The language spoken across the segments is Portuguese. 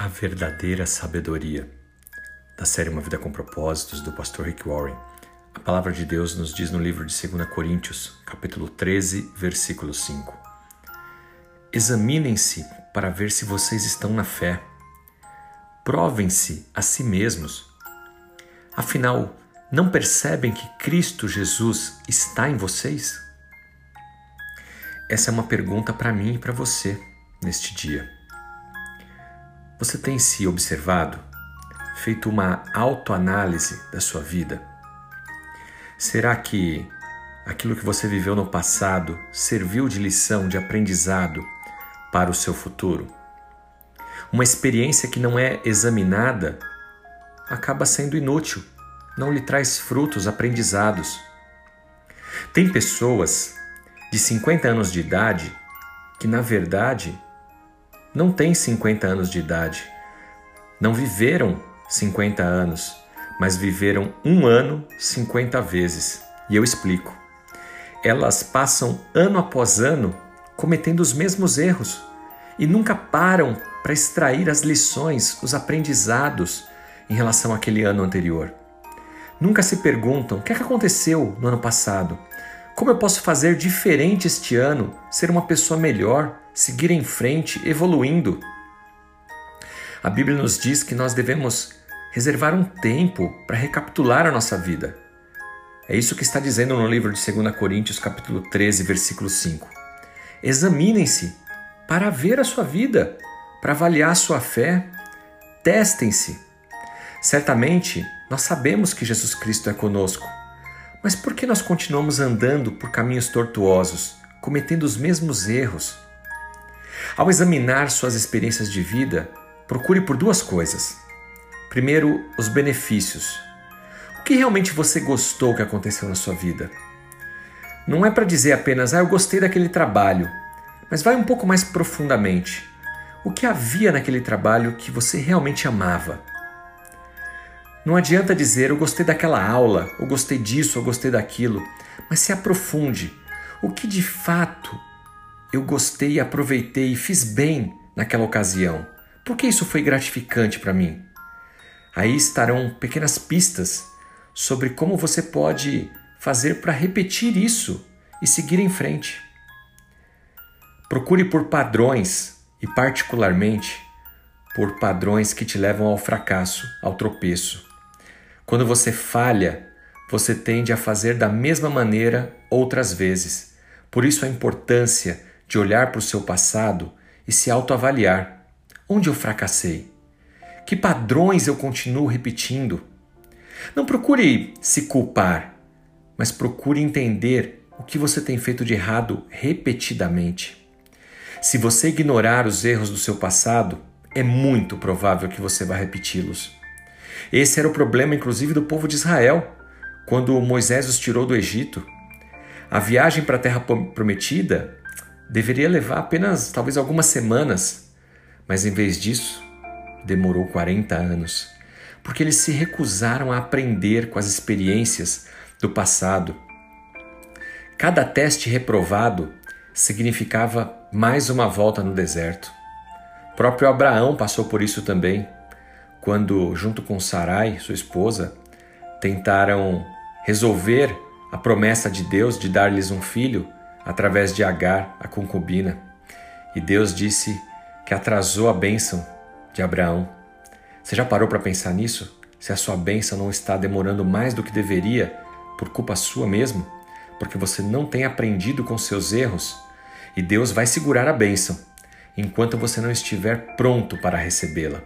A verdadeira sabedoria. Da série Uma Vida com Propósitos, do pastor Rick Warren. A palavra de Deus nos diz no livro de 2 Coríntios, capítulo 13, versículo 5. Examinem-se para ver se vocês estão na fé. Provem-se a si mesmos. Afinal, não percebem que Cristo Jesus está em vocês? Essa é uma pergunta para mim e para você neste dia. Você tem se observado, feito uma autoanálise da sua vida? Será que aquilo que você viveu no passado serviu de lição, de aprendizado para o seu futuro? Uma experiência que não é examinada acaba sendo inútil, não lhe traz frutos, aprendizados. Tem pessoas de 50 anos de idade que, na verdade, não têm 50 anos de idade, não viveram 50 anos, mas viveram um ano 50 vezes. E eu explico. Elas passam ano após ano cometendo os mesmos erros e nunca param para extrair as lições, os aprendizados em relação àquele ano anterior. Nunca se perguntam o que, é que aconteceu no ano passado, como eu posso fazer diferente este ano, ser uma pessoa melhor, seguir em frente, evoluindo? A Bíblia nos diz que nós devemos reservar um tempo para recapitular a nossa vida. É isso que está dizendo no livro de 2 Coríntios, capítulo 13, versículo 5. Examinem-se para ver a sua vida, para avaliar a sua fé. Testem-se. Certamente, nós sabemos que Jesus Cristo é conosco mas por que nós continuamos andando por caminhos tortuosos, cometendo os mesmos erros? Ao examinar suas experiências de vida, procure por duas coisas. Primeiro, os benefícios. O que realmente você gostou que aconteceu na sua vida? Não é para dizer apenas, ah, eu gostei daquele trabalho, mas vai um pouco mais profundamente. O que havia naquele trabalho que você realmente amava? Não adianta dizer eu gostei daquela aula, eu gostei disso, eu gostei daquilo, mas se aprofunde. O que de fato eu gostei, aproveitei e fiz bem naquela ocasião? Por que isso foi gratificante para mim? Aí estarão pequenas pistas sobre como você pode fazer para repetir isso e seguir em frente. Procure por padrões e, particularmente, por padrões que te levam ao fracasso, ao tropeço. Quando você falha, você tende a fazer da mesma maneira outras vezes. Por isso a importância de olhar para o seu passado e se autoavaliar. Onde eu fracassei? Que padrões eu continuo repetindo? Não procure se culpar, mas procure entender o que você tem feito de errado repetidamente. Se você ignorar os erros do seu passado, é muito provável que você vá repeti-los. Esse era o problema, inclusive, do povo de Israel, quando Moisés os tirou do Egito. A viagem para a Terra Prometida deveria levar apenas talvez algumas semanas, mas em vez disso, demorou 40 anos, porque eles se recusaram a aprender com as experiências do passado. Cada teste reprovado significava mais uma volta no deserto. O próprio Abraão passou por isso também quando, junto com Sarai, sua esposa, tentaram resolver a promessa de Deus de dar-lhes um filho através de Agar, a concubina. E Deus disse que atrasou a bênção de Abraão. Você já parou para pensar nisso? Se a sua bênção não está demorando mais do que deveria, por culpa sua mesmo, porque você não tem aprendido com seus erros, e Deus vai segurar a bênção enquanto você não estiver pronto para recebê-la.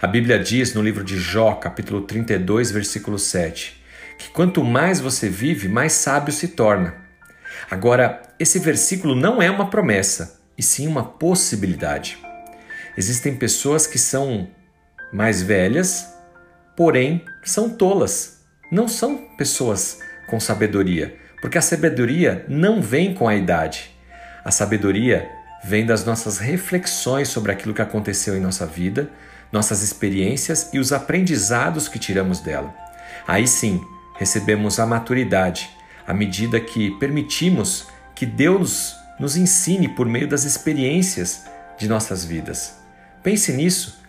A Bíblia diz no livro de Jó, capítulo 32, versículo 7, que quanto mais você vive, mais sábio se torna. Agora, esse versículo não é uma promessa, e sim uma possibilidade. Existem pessoas que são mais velhas, porém são tolas. Não são pessoas com sabedoria, porque a sabedoria não vem com a idade. A sabedoria vem das nossas reflexões sobre aquilo que aconteceu em nossa vida, nossas experiências e os aprendizados que tiramos dela. Aí sim, recebemos a maturidade, à medida que permitimos que Deus nos ensine por meio das experiências de nossas vidas. Pense nisso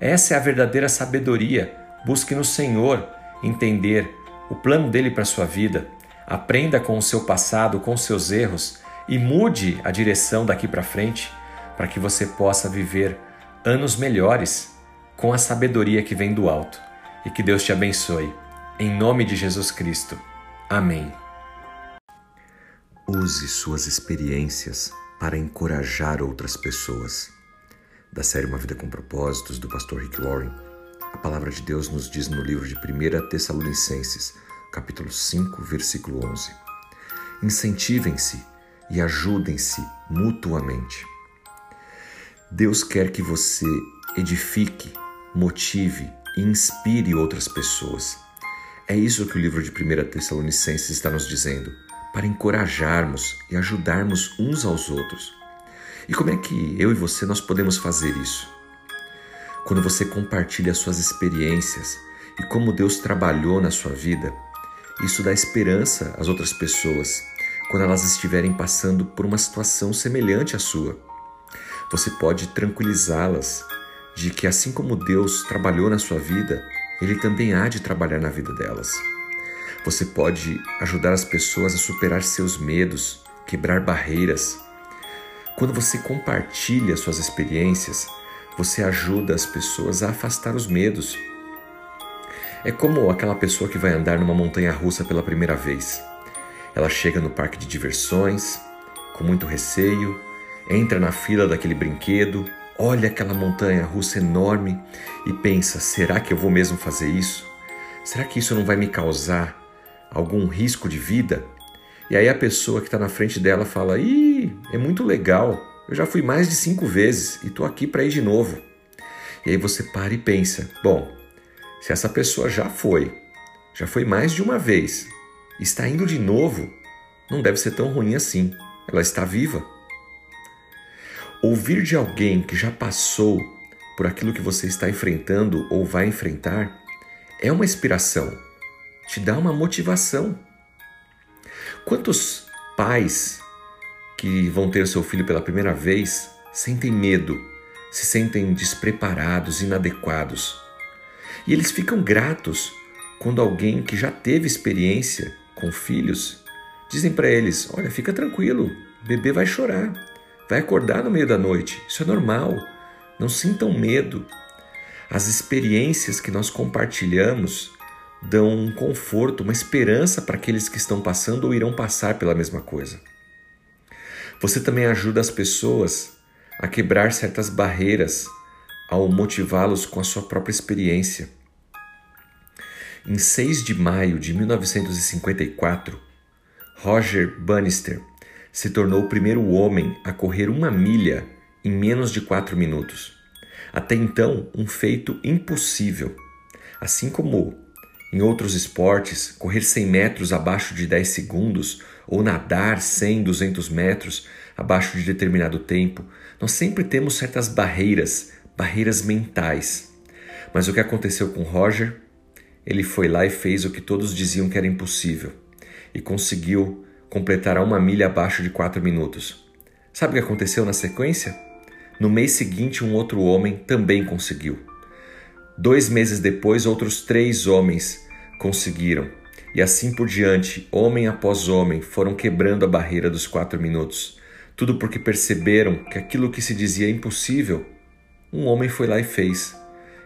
Essa é a verdadeira sabedoria. Busque no Senhor entender o plano dele para sua vida. Aprenda com o seu passado, com os seus erros e mude a direção daqui para frente para que você possa viver anos melhores com a sabedoria que vem do alto. E que Deus te abençoe. Em nome de Jesus Cristo. Amém. Use suas experiências para encorajar outras pessoas. Da série Uma Vida com Propósitos, do pastor Rick Warren, a palavra de Deus nos diz no livro de 1 Tessalonicenses, capítulo 5, versículo 11: Incentivem-se e ajudem-se mutuamente. Deus quer que você edifique, motive e inspire outras pessoas. É isso que o livro de 1 Tessalonicenses está nos dizendo, para encorajarmos e ajudarmos uns aos outros. E como é que eu e você nós podemos fazer isso? Quando você compartilha suas experiências e como Deus trabalhou na sua vida, isso dá esperança às outras pessoas quando elas estiverem passando por uma situação semelhante à sua. Você pode tranquilizá-las de que, assim como Deus trabalhou na sua vida, Ele também há de trabalhar na vida delas. Você pode ajudar as pessoas a superar seus medos, quebrar barreiras. Quando você compartilha suas experiências, você ajuda as pessoas a afastar os medos. É como aquela pessoa que vai andar numa montanha russa pela primeira vez. Ela chega no parque de diversões com muito receio, entra na fila daquele brinquedo, olha aquela montanha russa enorme e pensa: será que eu vou mesmo fazer isso? Será que isso não vai me causar algum risco de vida? E aí a pessoa que está na frente dela fala: ih, é muito legal, eu já fui mais de cinco vezes e estou aqui para ir de novo. E aí você para e pensa: bom, se essa pessoa já foi, já foi mais de uma vez, está indo de novo, não deve ser tão ruim assim. Ela está viva. Ouvir de alguém que já passou por aquilo que você está enfrentando ou vai enfrentar é uma inspiração, te dá uma motivação. Quantos pais que vão ter seu filho pela primeira vez sentem medo, se sentem despreparados, inadequados. E eles ficam gratos quando alguém que já teve experiência com filhos dizem para eles: Olha, fica tranquilo, o bebê vai chorar, vai acordar no meio da noite, isso é normal, não sintam medo. As experiências que nós compartilhamos dão um conforto, uma esperança para aqueles que estão passando ou irão passar pela mesma coisa. Você também ajuda as pessoas a quebrar certas barreiras ao motivá-los com a sua própria experiência. Em 6 de maio de 1954, Roger Bannister se tornou o primeiro homem a correr uma milha em menos de 4 minutos. Até então, um feito impossível. Assim como em outros esportes, correr 100 metros abaixo de 10 segundos ou nadar 100, 200 metros abaixo de determinado tempo, nós sempre temos certas barreiras, barreiras mentais. Mas o que aconteceu com Roger? Ele foi lá e fez o que todos diziam que era impossível e conseguiu completar a uma milha abaixo de 4 minutos. Sabe o que aconteceu na sequência? No mês seguinte, um outro homem também conseguiu. Dois meses depois, outros três homens conseguiram. E assim por diante, homem após homem, foram quebrando a barreira dos quatro minutos. Tudo porque perceberam que aquilo que se dizia impossível, um homem foi lá e fez.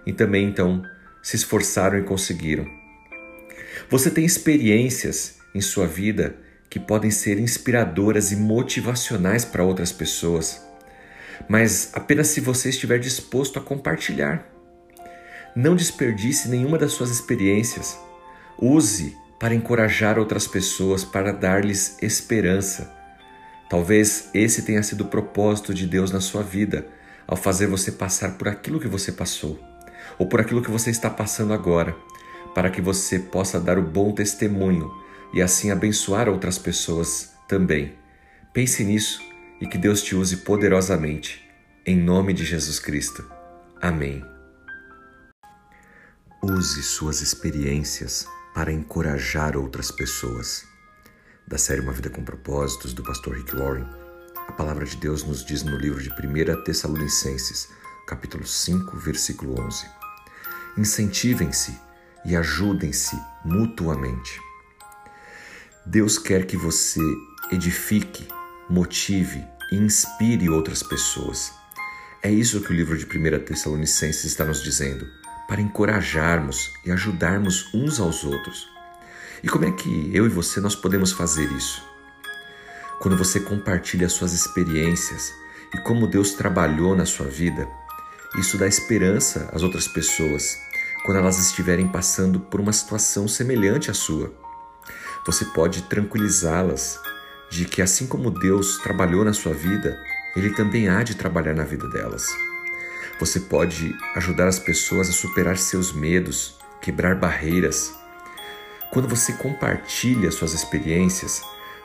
E também então se esforçaram e conseguiram. Você tem experiências em sua vida que podem ser inspiradoras e motivacionais para outras pessoas, mas apenas se você estiver disposto a compartilhar. Não desperdice nenhuma das suas experiências. Use para encorajar outras pessoas, para dar-lhes esperança. Talvez esse tenha sido o propósito de Deus na sua vida, ao fazer você passar por aquilo que você passou, ou por aquilo que você está passando agora, para que você possa dar o bom testemunho e assim abençoar outras pessoas também. Pense nisso e que Deus te use poderosamente. Em nome de Jesus Cristo. Amém. Use suas experiências para encorajar outras pessoas. Da série Uma Vida com Propósitos, do pastor Rick Warren, a palavra de Deus nos diz no livro de 1 Tessalonicenses, capítulo 5, versículo 11. Incentivem-se e ajudem-se mutuamente. Deus quer que você edifique, motive e inspire outras pessoas. É isso que o livro de 1 Tessalonicenses está nos dizendo, para encorajarmos e ajudarmos uns aos outros. E como é que eu e você nós podemos fazer isso? Quando você compartilha suas experiências e como Deus trabalhou na sua vida, isso dá esperança às outras pessoas quando elas estiverem passando por uma situação semelhante à sua. Você pode tranquilizá-las de que, assim como Deus trabalhou na sua vida, Ele também há de trabalhar na vida delas. Você pode ajudar as pessoas a superar seus medos, quebrar barreiras. Quando você compartilha suas experiências,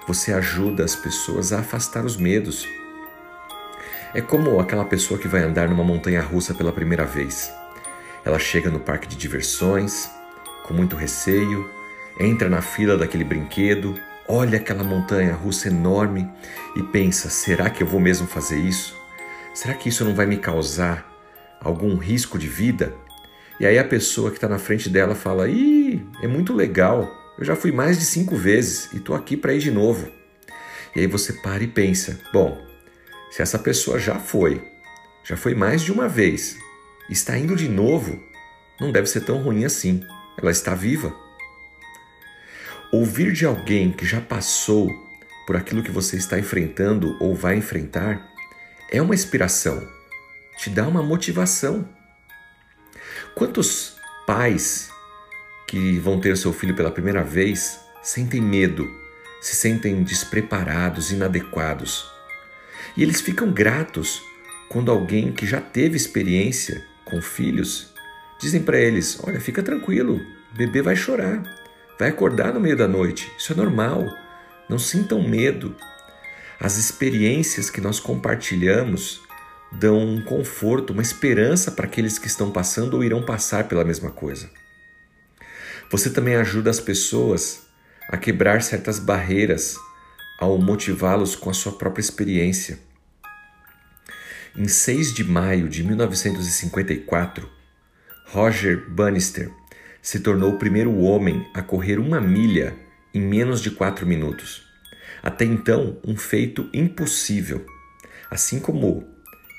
você ajuda as pessoas a afastar os medos. É como aquela pessoa que vai andar numa montanha russa pela primeira vez. Ela chega no parque de diversões, com muito receio, entra na fila daquele brinquedo, olha aquela montanha russa enorme e pensa: será que eu vou mesmo fazer isso? Será que isso não vai me causar algum risco de vida? E aí a pessoa que está na frente dela fala: ih, é muito legal, eu já fui mais de cinco vezes e estou aqui para ir de novo. E aí você para e pensa: bom, se essa pessoa já foi, já foi mais de uma vez, está indo de novo, não deve ser tão ruim assim. Ela está viva. Ouvir de alguém que já passou por aquilo que você está enfrentando ou vai enfrentar é uma inspiração, te dá uma motivação. Quantos pais que vão ter seu filho pela primeira vez sentem medo, se sentem despreparados, inadequados? E eles ficam gratos quando alguém que já teve experiência com filhos dizem para eles: Olha, fica tranquilo, bebê vai chorar vai acordar no meio da noite. Isso é normal. Não sintam medo. As experiências que nós compartilhamos dão um conforto, uma esperança para aqueles que estão passando ou irão passar pela mesma coisa. Você também ajuda as pessoas a quebrar certas barreiras ao motivá-los com a sua própria experiência. Em 6 de maio de 1954, Roger Bannister se tornou o primeiro homem a correr uma milha em menos de quatro minutos. Até então, um feito impossível. Assim como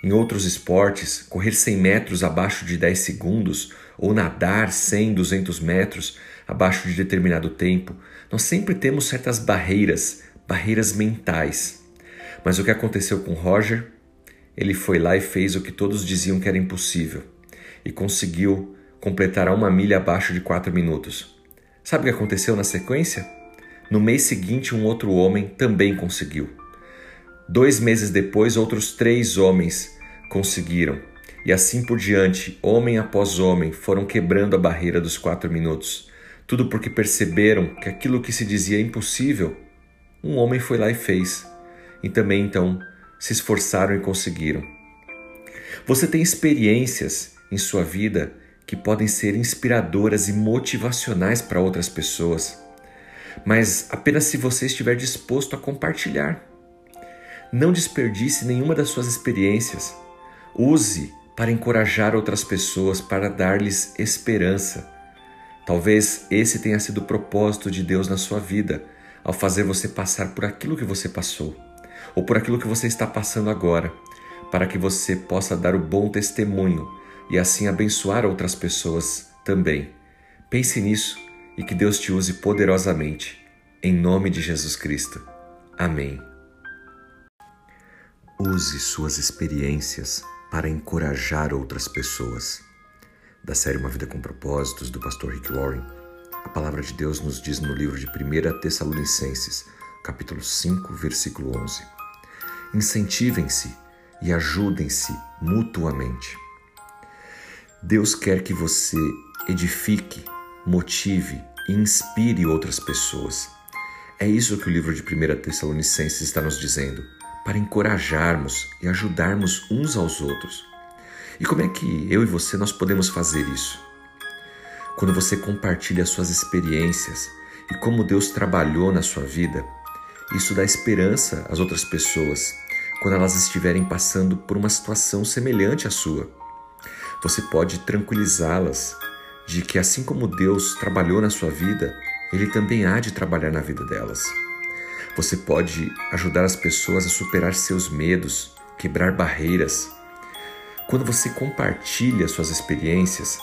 em outros esportes, correr 100 metros abaixo de 10 segundos ou nadar 100, 200 metros abaixo de determinado tempo, nós sempre temos certas barreiras, barreiras mentais. Mas o que aconteceu com Roger? Ele foi lá e fez o que todos diziam que era impossível e conseguiu completará uma milha abaixo de 4 minutos. Sabe o que aconteceu na sequência? No mês seguinte, um outro homem também conseguiu. Dois meses depois, outros três homens conseguiram. E assim por diante, homem após homem, foram quebrando a barreira dos quatro minutos. Tudo porque perceberam que aquilo que se dizia impossível, um homem foi lá e fez. E também então se esforçaram e conseguiram. Você tem experiências em sua vida que podem ser inspiradoras e motivacionais para outras pessoas, mas apenas se você estiver disposto a compartilhar. Não desperdice nenhuma das suas experiências. Use para encorajar outras pessoas, para dar-lhes esperança. Talvez esse tenha sido o propósito de Deus na sua vida, ao fazer você passar por aquilo que você passou, ou por aquilo que você está passando agora, para que você possa dar o bom testemunho e assim abençoar outras pessoas também. Pense nisso e que Deus te use poderosamente. Em nome de Jesus Cristo. Amém. Use suas experiências para encorajar outras pessoas. Da série Uma Vida com Propósitos, do pastor Rick Warren, a palavra de Deus nos diz no livro de 1 Tessalonicenses, capítulo 5, versículo 11: Incentivem-se e ajudem-se mutuamente. Deus quer que você edifique, motive e inspire outras pessoas. É isso que o livro de 1 Tessalonicenses está nos dizendo, para encorajarmos e ajudarmos uns aos outros. E como é que eu e você nós podemos fazer isso? Quando você compartilha suas experiências e como Deus trabalhou na sua vida, isso dá esperança às outras pessoas quando elas estiverem passando por uma situação semelhante à sua. Você pode tranquilizá-las de que, assim como Deus trabalhou na sua vida, Ele também há de trabalhar na vida delas. Você pode ajudar as pessoas a superar seus medos, quebrar barreiras. Quando você compartilha suas experiências,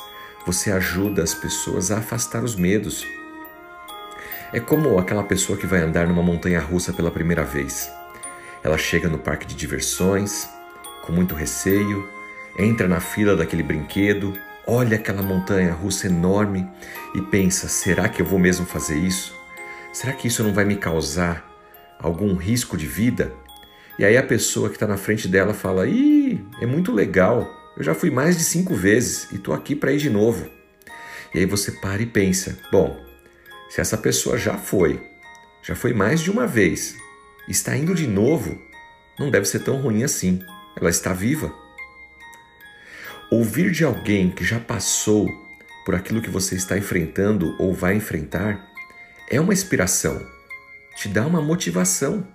você ajuda as pessoas a afastar os medos. É como aquela pessoa que vai andar numa montanha russa pela primeira vez. Ela chega no parque de diversões, com muito receio, entra na fila daquele brinquedo, olha aquela montanha russa enorme e pensa: será que eu vou mesmo fazer isso? Será que isso não vai me causar algum risco de vida? E aí a pessoa que está na frente dela fala: Ih, é muito legal, eu já fui mais de cinco vezes e estou aqui para ir de novo. E aí você para e pensa: bom, se essa pessoa já foi, já foi mais de uma vez, está indo de novo, não deve ser tão ruim assim. Ela está viva. Ouvir de alguém que já passou por aquilo que você está enfrentando ou vai enfrentar é uma inspiração, te dá uma motivação.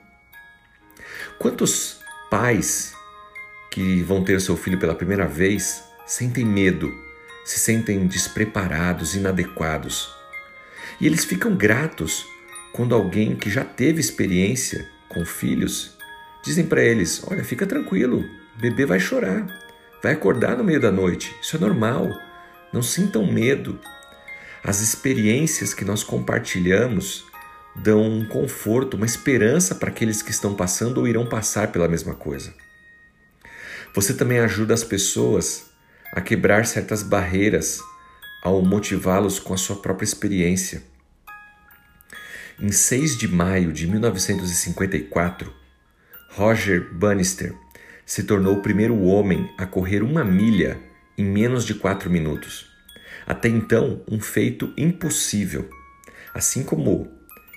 Quantos pais que vão ter seu filho pela primeira vez sentem medo, se sentem despreparados, inadequados? E eles ficam gratos quando alguém que já teve experiência com filhos dizem para eles: Olha, fica tranquilo, bebê vai chorar, vai acordar no meio da noite, isso é normal, não sintam medo. As experiências que nós compartilhamos dão um conforto, uma esperança para aqueles que estão passando ou irão passar pela mesma coisa. Você também ajuda as pessoas a quebrar certas barreiras ao motivá-los com a sua própria experiência. Em 6 de maio de 1954, Roger Bannister se tornou o primeiro homem a correr uma milha em menos de 4 minutos. Até então, um feito impossível. Assim como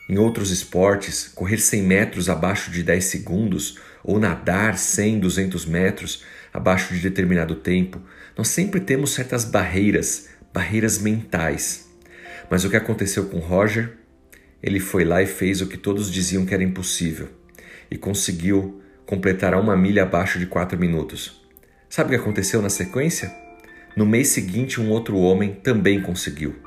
em outros esportes, correr 100 metros abaixo de 10 segundos ou nadar 100, 200 metros abaixo de determinado tempo, nós sempre temos certas barreiras barreiras mentais. Mas o que aconteceu com Roger? Ele foi lá e fez o que todos diziam que era impossível e conseguiu completar a uma milha abaixo de quatro minutos. Sabe o que aconteceu na sequência? No mês seguinte, um outro homem também conseguiu.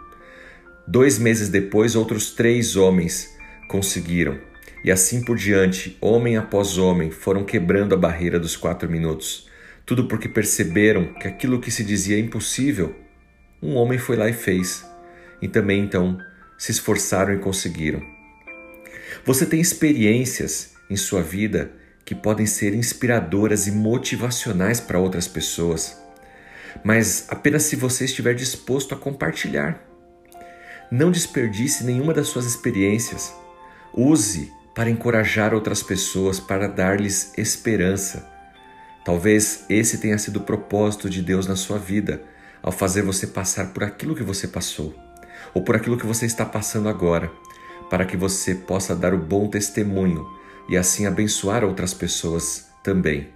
Dois meses depois, outros três homens conseguiram. E assim por diante, homem após homem, foram quebrando a barreira dos quatro minutos. Tudo porque perceberam que aquilo que se dizia impossível um homem foi lá e fez. E também então se esforçaram e conseguiram. Você tem experiências em sua vida que podem ser inspiradoras e motivacionais para outras pessoas, mas apenas se você estiver disposto a compartilhar. Não desperdice nenhuma das suas experiências. Use para encorajar outras pessoas, para dar-lhes esperança. Talvez esse tenha sido o propósito de Deus na sua vida ao fazer você passar por aquilo que você passou, ou por aquilo que você está passando agora, para que você possa dar o bom testemunho e assim abençoar outras pessoas também.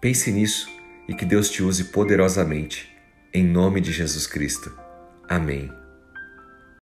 Pense nisso e que Deus te use poderosamente. Em nome de Jesus Cristo. Amém.